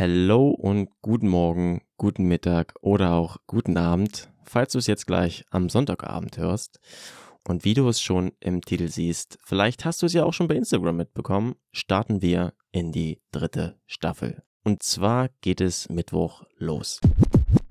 Hello und guten Morgen, guten Mittag oder auch guten Abend, falls du es jetzt gleich am Sonntagabend hörst. Und wie du es schon im Titel siehst, vielleicht hast du es ja auch schon bei Instagram mitbekommen, starten wir in die dritte Staffel. Und zwar geht es Mittwoch los.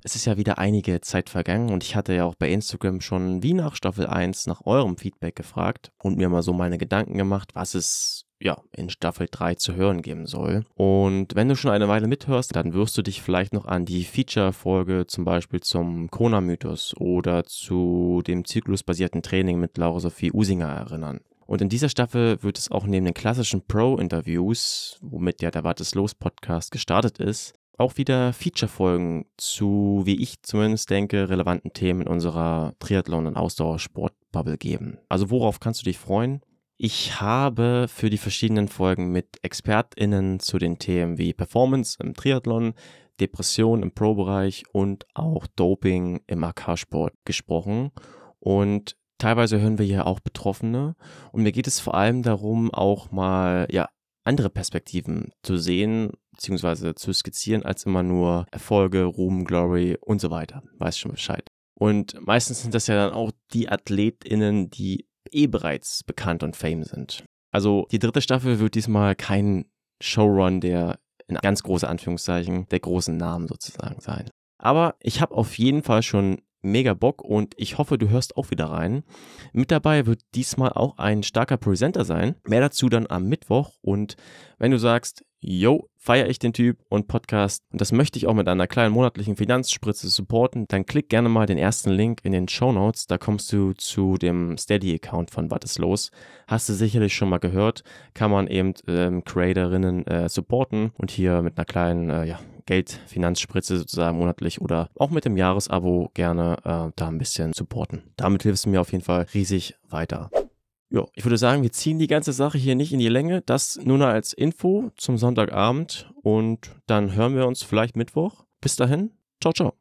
Es ist ja wieder einige Zeit vergangen und ich hatte ja auch bei Instagram schon wie nach Staffel 1 nach eurem Feedback gefragt und mir mal so meine Gedanken gemacht, was es ja, in Staffel 3 zu hören geben soll. Und wenn du schon eine Weile mithörst, dann wirst du dich vielleicht noch an die Feature-Folge zum Beispiel zum Kona-Mythos oder zu dem zyklusbasierten Training mit Laura Sophie Usinger erinnern. Und in dieser Staffel wird es auch neben den klassischen Pro-Interviews, womit ja der Wartes Los Podcast gestartet ist, auch wieder Feature-Folgen zu, wie ich zumindest denke, relevanten Themen unserer Triathlon- und Ausdauersport-Bubble geben. Also worauf kannst du dich freuen? Ich habe für die verschiedenen Folgen mit ExpertInnen zu den Themen wie Performance im Triathlon, Depression im Pro-Bereich und auch Doping im AK-Sport gesprochen. Und teilweise hören wir hier auch Betroffene. Und mir geht es vor allem darum, auch mal, ja, andere Perspektiven zu sehen, beziehungsweise zu skizzieren, als immer nur Erfolge, Ruhm, Glory und so weiter. Weiß schon Bescheid. Und meistens sind das ja dann auch die AthletInnen, die eh bereits bekannt und fame sind. Also die dritte Staffel wird diesmal kein Showrun der in ganz große Anführungszeichen der großen Namen sozusagen sein. Aber ich habe auf jeden Fall schon mega Bock und ich hoffe, du hörst auch wieder rein. Mit dabei wird diesmal auch ein starker Presenter sein. Mehr dazu dann am Mittwoch und wenn du sagst, yo, feiere ich den Typ und Podcast und das möchte ich auch mit einer kleinen monatlichen Finanzspritze supporten, dann klick gerne mal den ersten Link in den Show Notes. Da kommst du zu dem Steady-Account von Was ist los. Hast du sicherlich schon mal gehört, kann man eben ähm, Creatorinnen äh, supporten und hier mit einer kleinen äh, ja, Geldfinanzspritze sozusagen monatlich oder auch mit dem Jahresabo gerne äh, da ein bisschen supporten. Damit hilfst du mir auf jeden Fall riesig weiter. Ja, ich würde sagen, wir ziehen die ganze Sache hier nicht in die Länge. Das nur noch als Info zum Sonntagabend und dann hören wir uns vielleicht Mittwoch. Bis dahin, ciao, ciao.